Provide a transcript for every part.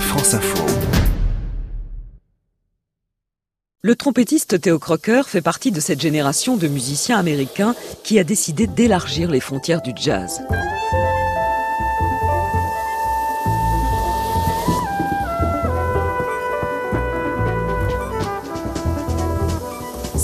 France Info. Le trompettiste Theo Crocker fait partie de cette génération de musiciens américains qui a décidé d'élargir les frontières du jazz.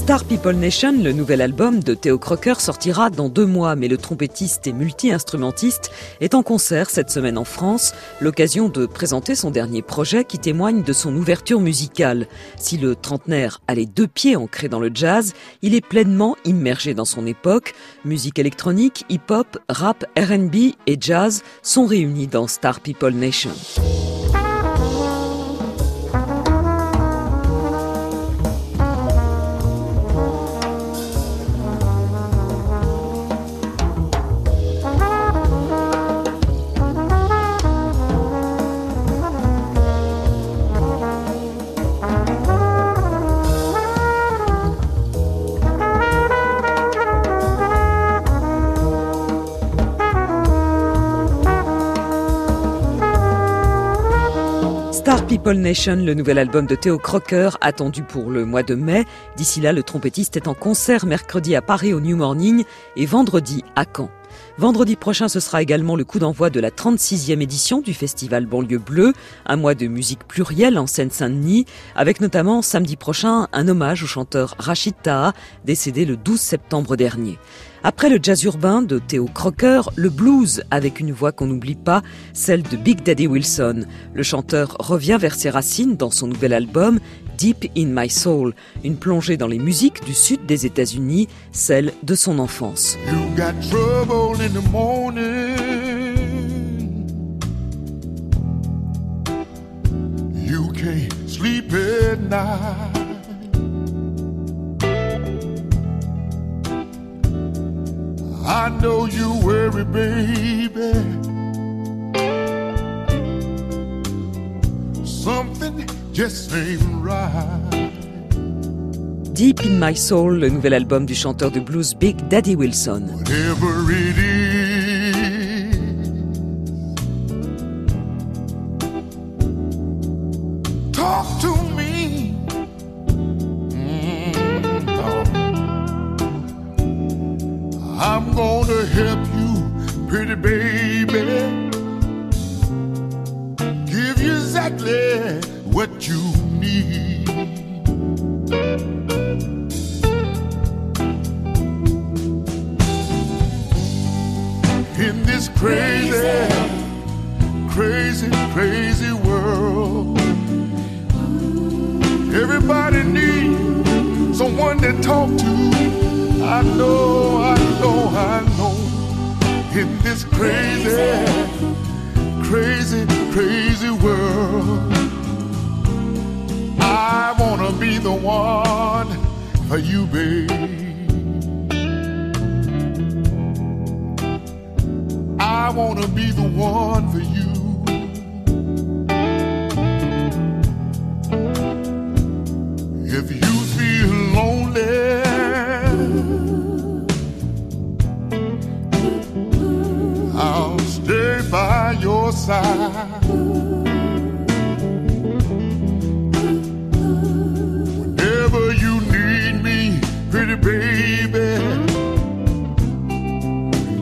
Star People Nation, le nouvel album de Theo Crocker, sortira dans deux mois, mais le trompettiste et multi-instrumentiste est en concert cette semaine en France, l'occasion de présenter son dernier projet qui témoigne de son ouverture musicale. Si le trentenaire a les deux pieds ancrés dans le jazz, il est pleinement immergé dans son époque. Musique électronique, hip-hop, rap, R&B et jazz sont réunis dans Star People Nation. Nation, le nouvel album de Theo Crocker, attendu pour le mois de mai. D'ici là, le trompettiste est en concert mercredi à Paris au New Morning et vendredi à Caen. Vendredi prochain, ce sera également le coup d'envoi de la 36e édition du festival Banlieue Bleue, un mois de musique plurielle en Seine-Saint-Denis, avec notamment samedi prochain un hommage au chanteur Rachid Taha, décédé le 12 septembre dernier. Après le jazz urbain de Theo Crocker, le blues avec une voix qu'on n'oublie pas, celle de Big Daddy Wilson. Le chanteur revient vers ses racines dans son nouvel album Deep in My Soul, une plongée dans les musiques du sud des États-Unis, celle de son enfance. In the morning. You can't sleep at night. I know you worry, baby. Something just ain't right. Deep in My Soul, le nouvel album du chanteur de blues Big Daddy Wilson. Mm, no. I'm gonna help you, pretty baby. Give you exactly what you need. Crazy, crazy, crazy world. Everybody needs someone to talk to. I know, I know, I know. In this crazy, crazy, crazy world, I wanna be the one for you, babe. Wanna be the one for you. If you feel lonely, I'll stay by your side. Whenever you need me, pretty baby.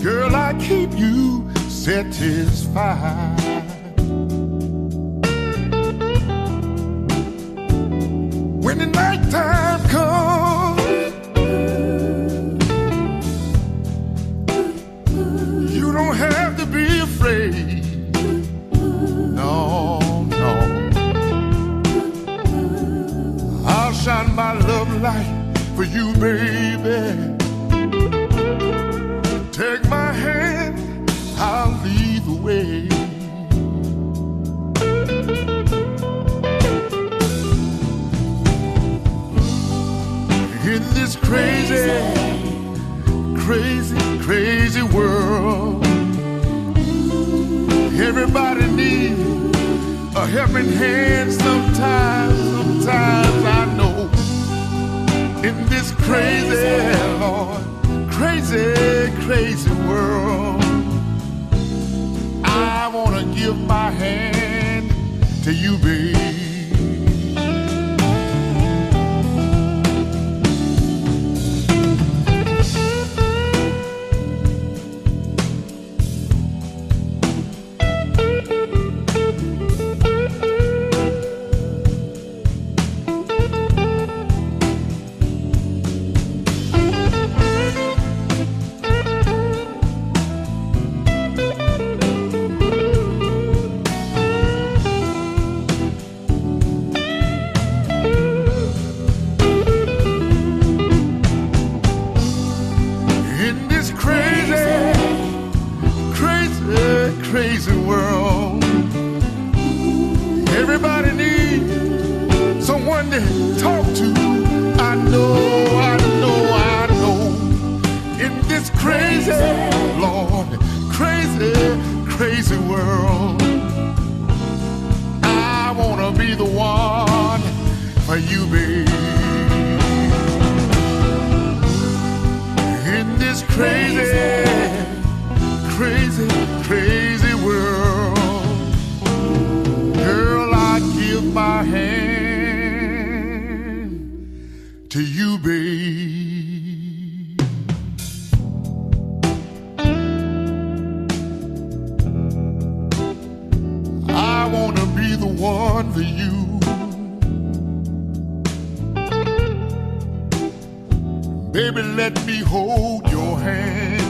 Girl, I keep you satisfied. When the nighttime comes, you don't have to be afraid. No, no. I'll shine my love light for you, baby. this crazy, crazy, crazy world. Everybody needs a helping hand sometimes, sometimes I know. In this crazy, Lord, crazy, crazy world, I want to give my hand to you, baby. crazy world. you. Baby, let me hold your hand.